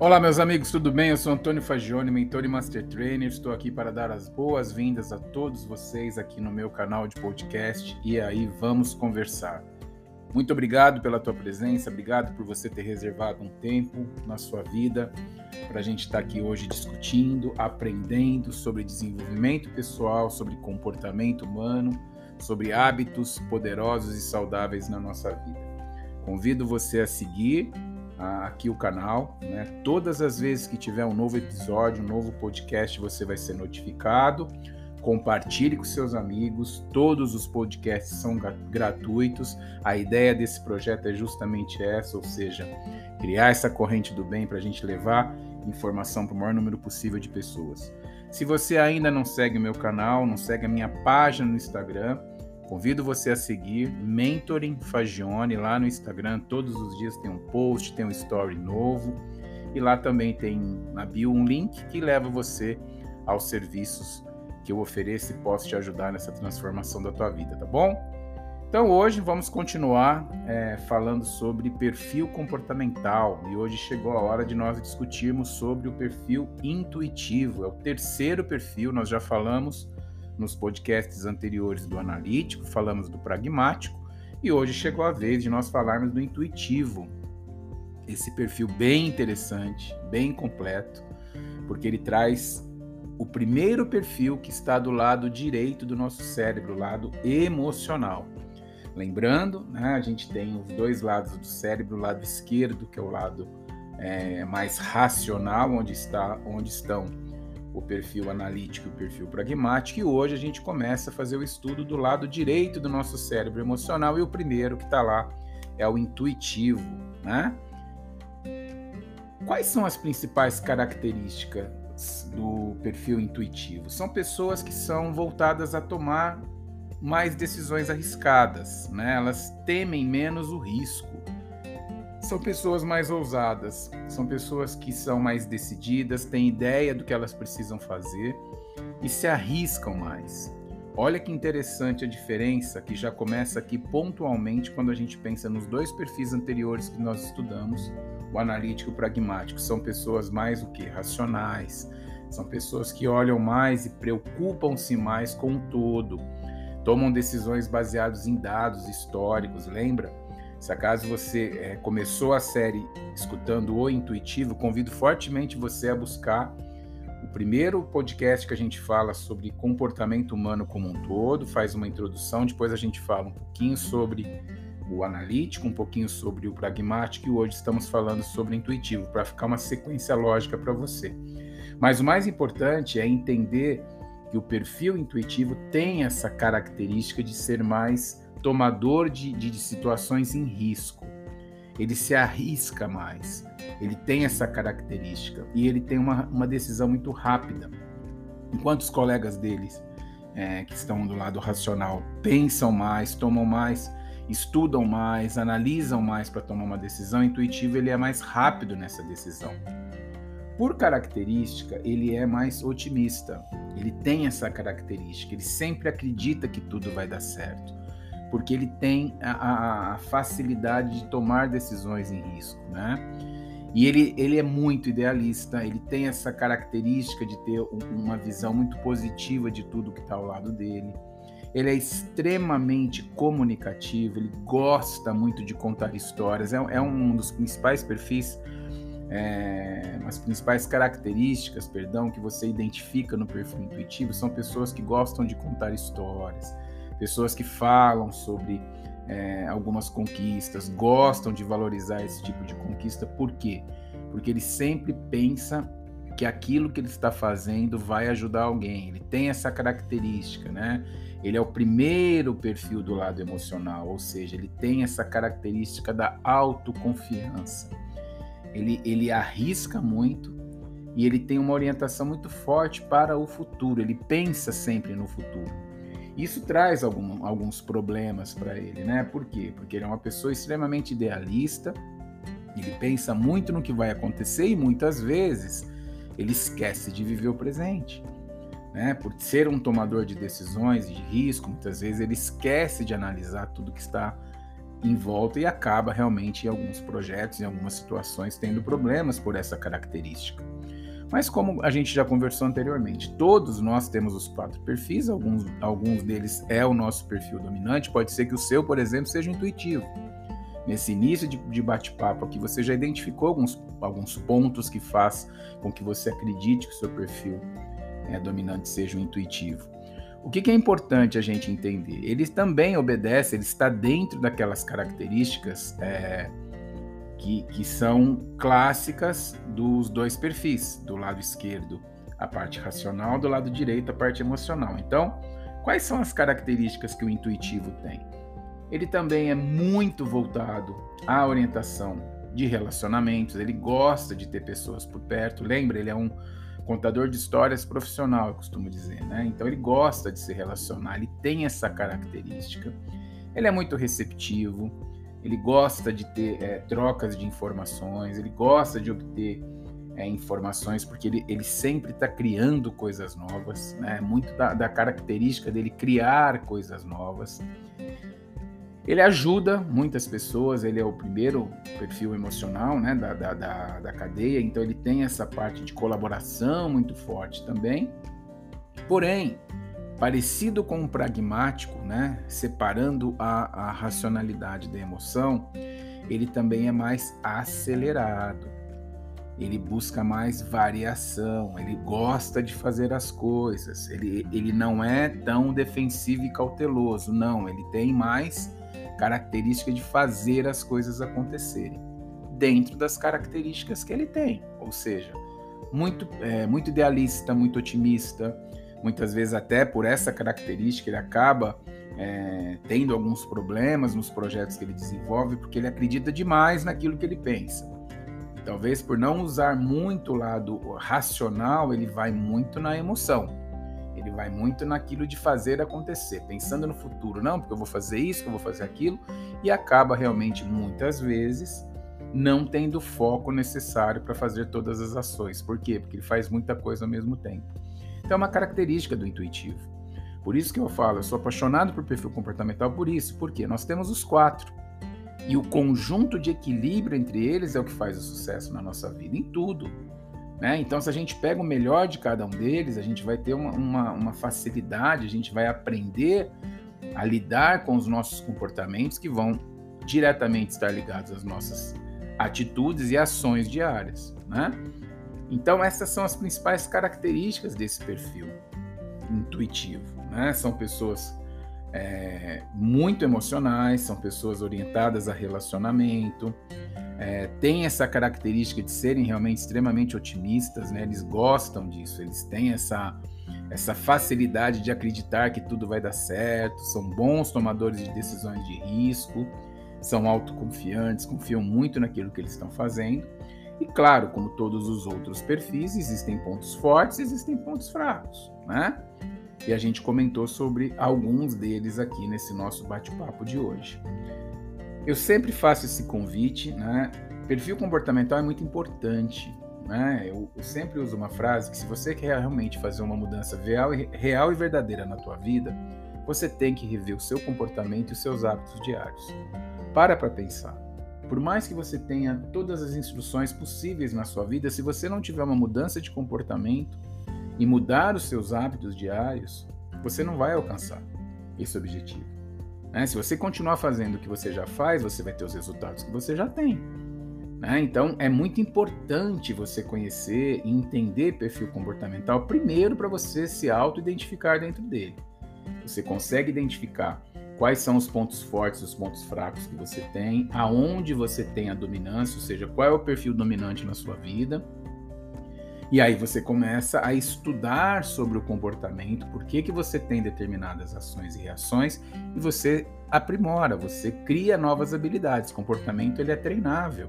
Olá, meus amigos, tudo bem? Eu sou Antônio Fagione, mentor e master trainer. Estou aqui para dar as boas-vindas a todos vocês aqui no meu canal de podcast e aí vamos conversar. Muito obrigado pela tua presença, obrigado por você ter reservado um tempo na sua vida para a gente estar aqui hoje discutindo, aprendendo sobre desenvolvimento pessoal, sobre comportamento humano, sobre hábitos poderosos e saudáveis na nossa vida. Convido você a seguir aqui o canal. Né? Todas as vezes que tiver um novo episódio, um novo podcast, você vai ser notificado. Compartilhe com seus amigos. Todos os podcasts são gratuitos. A ideia desse projeto é justamente essa, ou seja, criar essa corrente do bem para a gente levar informação para o maior número possível de pessoas. Se você ainda não segue o meu canal, não segue a minha página no Instagram, Convido você a seguir Mentoring Fagione lá no Instagram. Todos os dias tem um post, tem um story novo. E lá também tem na bio um link que leva você aos serviços que eu ofereço e posso te ajudar nessa transformação da tua vida, tá bom? Então hoje vamos continuar é, falando sobre perfil comportamental e hoje chegou a hora de nós discutirmos sobre o perfil intuitivo. É o terceiro perfil, nós já falamos nos podcasts anteriores do analítico, falamos do pragmático e hoje chegou a vez de nós falarmos do intuitivo. Esse perfil bem interessante, bem completo, porque ele traz o primeiro perfil que está do lado direito do nosso cérebro, o lado emocional. Lembrando, né, a gente tem os dois lados do cérebro, o lado esquerdo, que é o lado é, mais racional, onde, está, onde estão o perfil analítico e o perfil pragmático, e hoje a gente começa a fazer o estudo do lado direito do nosso cérebro emocional, e o primeiro que está lá é o intuitivo. Né? Quais são as principais características do perfil intuitivo? São pessoas que são voltadas a tomar mais decisões arriscadas, né? elas temem menos o risco são pessoas mais ousadas, são pessoas que são mais decididas, têm ideia do que elas precisam fazer e se arriscam mais. Olha que interessante a diferença que já começa aqui pontualmente quando a gente pensa nos dois perfis anteriores que nós estudamos, o analítico e o pragmático. São pessoas mais o que? Racionais. São pessoas que olham mais e preocupam-se mais com o todo. Tomam decisões baseadas em dados históricos, lembra? Se acaso você é, começou a série escutando o intuitivo, convido fortemente você a buscar o primeiro podcast que a gente fala sobre comportamento humano como um todo, faz uma introdução, depois a gente fala um pouquinho sobre o analítico, um pouquinho sobre o pragmático e hoje estamos falando sobre o intuitivo, para ficar uma sequência lógica para você. Mas o mais importante é entender que o perfil intuitivo tem essa característica de ser mais tomador de, de, de situações em risco. Ele se arrisca mais. Ele tem essa característica e ele tem uma, uma decisão muito rápida. Enquanto os colegas deles, é, que estão do lado racional, pensam mais, tomam mais, estudam mais, analisam mais para tomar uma decisão, intuitivo ele é mais rápido nessa decisão. Por característica, ele é mais otimista. Ele tem essa característica, ele sempre acredita que tudo vai dar certo porque ele tem a, a, facilidade de tomar decisões em risco, né? E ele, ele é muito idealista, ele tem essa característica de ter uma visão muito positiva de tudo que está ao lado dele. Ele é extremamente comunicativo, ele gosta muito de contar histórias, é, é um dos principais perfis, é, as principais características, perdão, que você identifica no perfil intuitivo são pessoas que gostam de contar histórias, pessoas que falam sobre é, algumas conquistas, gostam de valorizar esse tipo de conquista, por quê? Porque ele sempre pensa que aquilo que ele está fazendo vai ajudar alguém. Ele tem essa característica, né? Ele é o primeiro perfil do lado emocional, ou seja, ele tem essa característica da autoconfiança. Ele, ele arrisca muito e ele tem uma orientação muito forte para o futuro. Ele pensa sempre no futuro. Isso traz algum, alguns problemas para ele, né? Por quê? Porque ele é uma pessoa extremamente idealista, ele pensa muito no que vai acontecer e muitas vezes ele esquece de viver o presente. Né? Por ser um tomador de decisões de risco, muitas vezes ele esquece de analisar tudo que está em volta e acaba realmente em alguns projetos, em algumas situações, tendo problemas por essa característica. Mas como a gente já conversou anteriormente, todos nós temos os quatro perfis, alguns, alguns deles é o nosso perfil dominante, pode ser que o seu, por exemplo, seja intuitivo. Nesse início de, de bate-papo aqui, você já identificou alguns, alguns pontos que faz com que você acredite que o seu perfil é, dominante seja o intuitivo. O que, que, é importante a gente entender? Ele também obedece, ele está dentro daquelas características é, que, que são clássicas dos dois perfis, do lado esquerdo a parte racional, do lado direito a parte emocional. Então, quais são as características que o intuitivo tem? Ele também é muito voltado à orientação de relacionamentos, ele gosta de ter pessoas por perto. Lembra, ele é um contador de histórias profissional, eu costumo dizer, né? Então ele gosta de se relacionar, ele tem essa característica. Ele é muito receptivo, ele gosta de ter é, trocas de informações, ele gosta de obter é, informações porque ele, ele sempre está criando coisas novas, né? Muito da, da característica dele criar coisas novas. Ele ajuda muitas pessoas, ele é o primeiro perfil emocional né, da, da, da, da, cadeia, então ele tem essa parte de colaboração muito forte também. Porém, parecido com o pragmático, né, separando a, a racionalidade da emoção, ele também é mais acelerado. Ele busca mais variação, ele gosta de fazer as coisas, ele, ele não é tão defensivo e cauteloso, não, ele tem mais característica de fazer as coisas acontecerem, dentro das características que ele tem, ou seja, muito, é, muito idealista, muito otimista, muitas vezes até por essa característica ele acaba é, tendo alguns problemas nos projetos que ele desenvolve, porque ele acredita demais naquilo que ele pensa. talvez por não usar muito o lado racional, ele vai muito na emoção. Ele vai muito naquilo de fazer acontecer, pensando no futuro, não, porque eu vou fazer isso, eu vou fazer aquilo, e acaba realmente muitas vezes não tendo o foco necessário para fazer todas as ações. Por quê? Porque ele faz muita coisa ao mesmo tempo. Então é uma característica do intuitivo. Por isso que eu falo, eu sou apaixonado por perfil comportamental por isso, porque nós temos os quatro. E o conjunto de equilíbrio entre eles é o que faz o sucesso na nossa vida, em tudo. Né? Então, se a gente pega o melhor de cada um deles, a gente vai ter uma, uma, uma facilidade, a gente vai aprender a lidar com os nossos comportamentos que vão diretamente estar ligados às nossas atitudes e ações diárias. Né? Então, essas são as principais características desse perfil intuitivo. Né? São pessoas é, muito emocionais, são pessoas orientadas a relacionamento, é, têm essa característica de serem realmente extremamente otimistas, né? eles gostam disso, eles têm essa, essa facilidade de acreditar que tudo vai dar certo, são bons tomadores de decisões de risco, são autoconfiantes, confiam muito naquilo que eles estão fazendo. E claro, como todos os outros perfis, existem pontos fortes, existem pontos fracos, né? E a gente comentou sobre alguns deles aqui nesse nosso bate-papo de hoje. Eu sempre faço esse convite, né? Perfil comportamental é muito importante, né? Eu, sempre uso uma frase que se você quer realmente fazer uma mudança real e, real e verdadeira na tua vida, você tem que rever o seu comportamento e os seus hábitos diários. Para para pensar. Por mais que você tenha todas as instruções possíveis na sua vida, se você não tiver uma mudança de comportamento, e mudar os seus hábitos diários, você não vai alcançar esse objetivo. Né? Se você continuar fazendo o que você já faz, você vai ter os resultados que você já tem. Né? Então, é muito importante você conhecer e entender perfil comportamental, primeiro para você se auto-identificar dentro dele. Você consegue identificar quais são os pontos fortes os pontos fracos que você tem, aonde você tem a dominância, ou seja, qual é o perfil dominante na sua vida e aí você começa a estudar sobre o comportamento, por que, que você tem determinadas ações e reações, e você aprimora, você cria novas habilidades. Comportamento ele é treinável.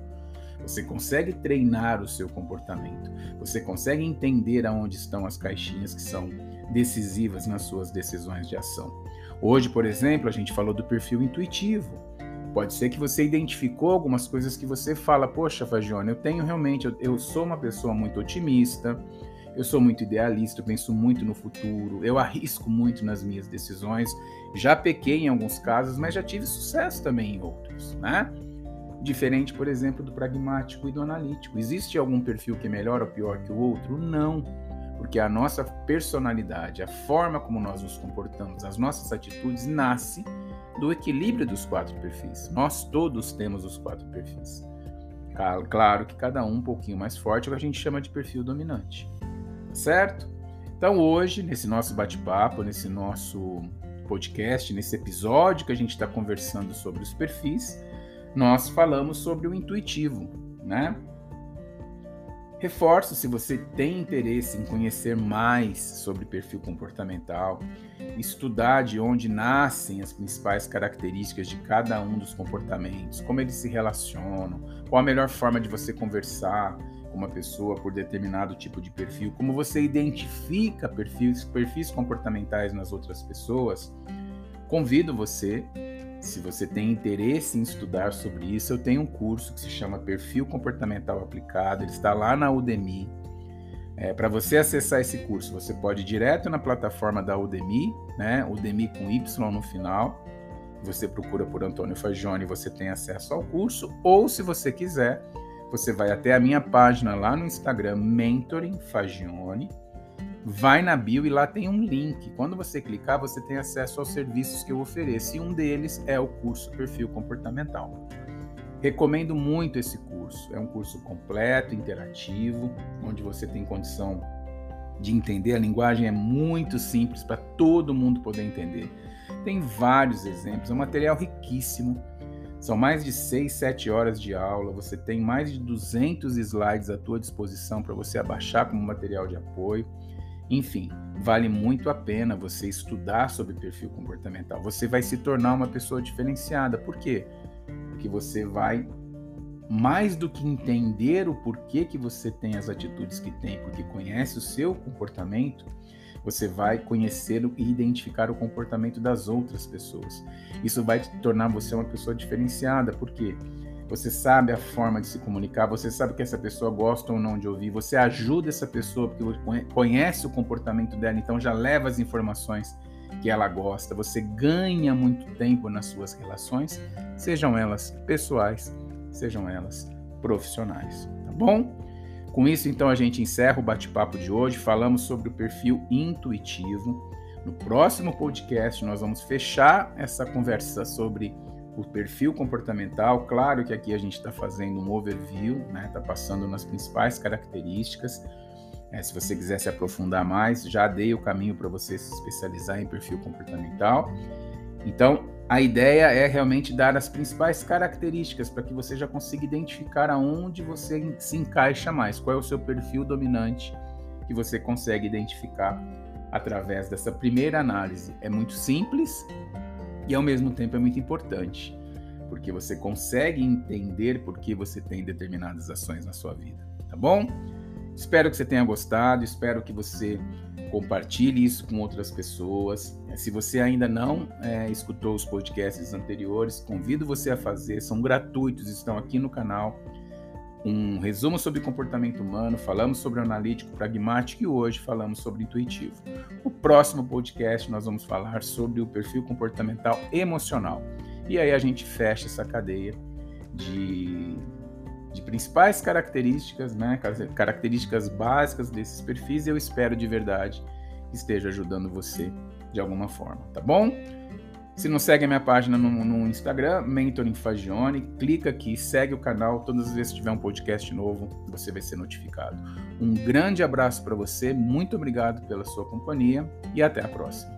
Você consegue treinar o seu comportamento. Você consegue entender aonde estão as caixinhas que são decisivas nas suas decisões de ação. Hoje, por exemplo, a gente falou do perfil intuitivo. Pode ser que você identificou algumas coisas que você fala, poxa, Fagione, eu tenho realmente, eu, eu, sou uma pessoa muito otimista, eu sou muito idealista, eu penso muito no futuro, eu arrisco muito nas minhas decisões, Já pequei em alguns casos, mas já tive sucesso também em outros, né? Diferente, por exemplo, do pragmático e do analítico. Existe algum perfil que é melhor ou pior que o outro? Não. Porque a nossa personalidade, a forma como nós nos comportamos, as nossas atitudes nasce do equilíbrio dos quatro perfis. Nós todos temos os quatro perfis. Claro que cada um um pouquinho mais forte é o que a gente chama de perfil dominante. Certo? Então hoje, nesse nosso bate-papo, nesse nosso podcast, nesse episódio que a gente está conversando sobre os perfis, nós falamos sobre o intuitivo, né? Reforço se você tem interesse em conhecer mais sobre perfil comportamental, estudar de onde nascem as principais características de cada um dos comportamentos, como eles se relacionam, qual a melhor forma de você conversar com uma pessoa por determinado tipo de perfil, como você identifica perfis, perfis comportamentais nas outras pessoas, convido você se você tem interesse em estudar sobre isso, eu tenho um curso que se chama Perfil Comportamental Aplicado, ele está lá na Udemy. É, Para você acessar esse curso, você pode ir direto na plataforma da Udemy, né? Udemy com Y no final. Você procura por Antônio Fagione, você tem acesso ao curso. Ou, se você quiser, você vai até a minha página lá no Instagram, Mentoring Fagione vai na bio e lá tem um link. Quando você clicar, você tem acesso aos serviços que eu ofereço e um deles é o curso Perfil Comportamental. Recomendo muito esse curso. É um curso completo, interativo, onde você tem condição de entender. A linguagem é muito simples para todo mundo poder entender. Tem vários exemplos, é um material riquíssimo. São mais de 6, 7 horas de aula. Você tem mais de 200 slides à tua disposição para você abaixar como material de apoio. Enfim, vale muito a pena você estudar sobre perfil comportamental. Você vai se tornar uma pessoa diferenciada. Por quê? Porque você vai mais do que entender o porquê que você tem as atitudes que tem, porque conhece o seu comportamento, você vai conhecer e identificar o comportamento das outras pessoas. Isso vai tornar você uma pessoa diferenciada, por quê? Você sabe a forma de se comunicar, você sabe que essa pessoa gosta ou não de ouvir, você ajuda essa pessoa porque conhece o comportamento dela, então já leva as informações que ela gosta, você ganha muito tempo nas suas relações, sejam elas pessoais, sejam elas profissionais, tá bom? Com isso, então, a gente encerra o bate-papo de hoje. Falamos sobre o perfil intuitivo. No próximo podcast, nós vamos fechar essa conversa sobre o perfil comportamental. Claro que aqui a gente está fazendo um overview, está né? Passando nas principais características. É, se você quiser se aprofundar mais, já dei o caminho para você se especializar em perfil comportamental. Então, a ideia é realmente dar as principais características para que você já consiga identificar aonde você se encaixa mais, qual é o seu perfil dominante que você consegue identificar através dessa primeira análise. É muito simples, e ao mesmo tempo é muito importante, porque você consegue entender por que você tem determinadas ações na sua vida, tá bom? Espero que você tenha gostado, espero que você compartilhe isso com outras pessoas. Se você ainda não é, escutou os podcasts anteriores, convido você a fazer, são gratuitos, estão aqui no canal um resumo sobre comportamento humano, falamos sobre analítico, pragmático e hoje falamos sobre intuitivo. O próximo podcast nós vamos falar sobre o perfil comportamental emocional. E aí a gente fecha essa cadeia de, de principais características, né, características básicas desses perfis e eu espero de verdade que esteja ajudando você de alguma forma, tá bom? Se não segue a minha página no, no Instagram, Mentoring Fagione, clica aqui, segue o canal. Todas as vezes que tiver um podcast novo, você vai ser notificado. Um grande abraço para você, muito obrigado pela sua companhia e até a próxima.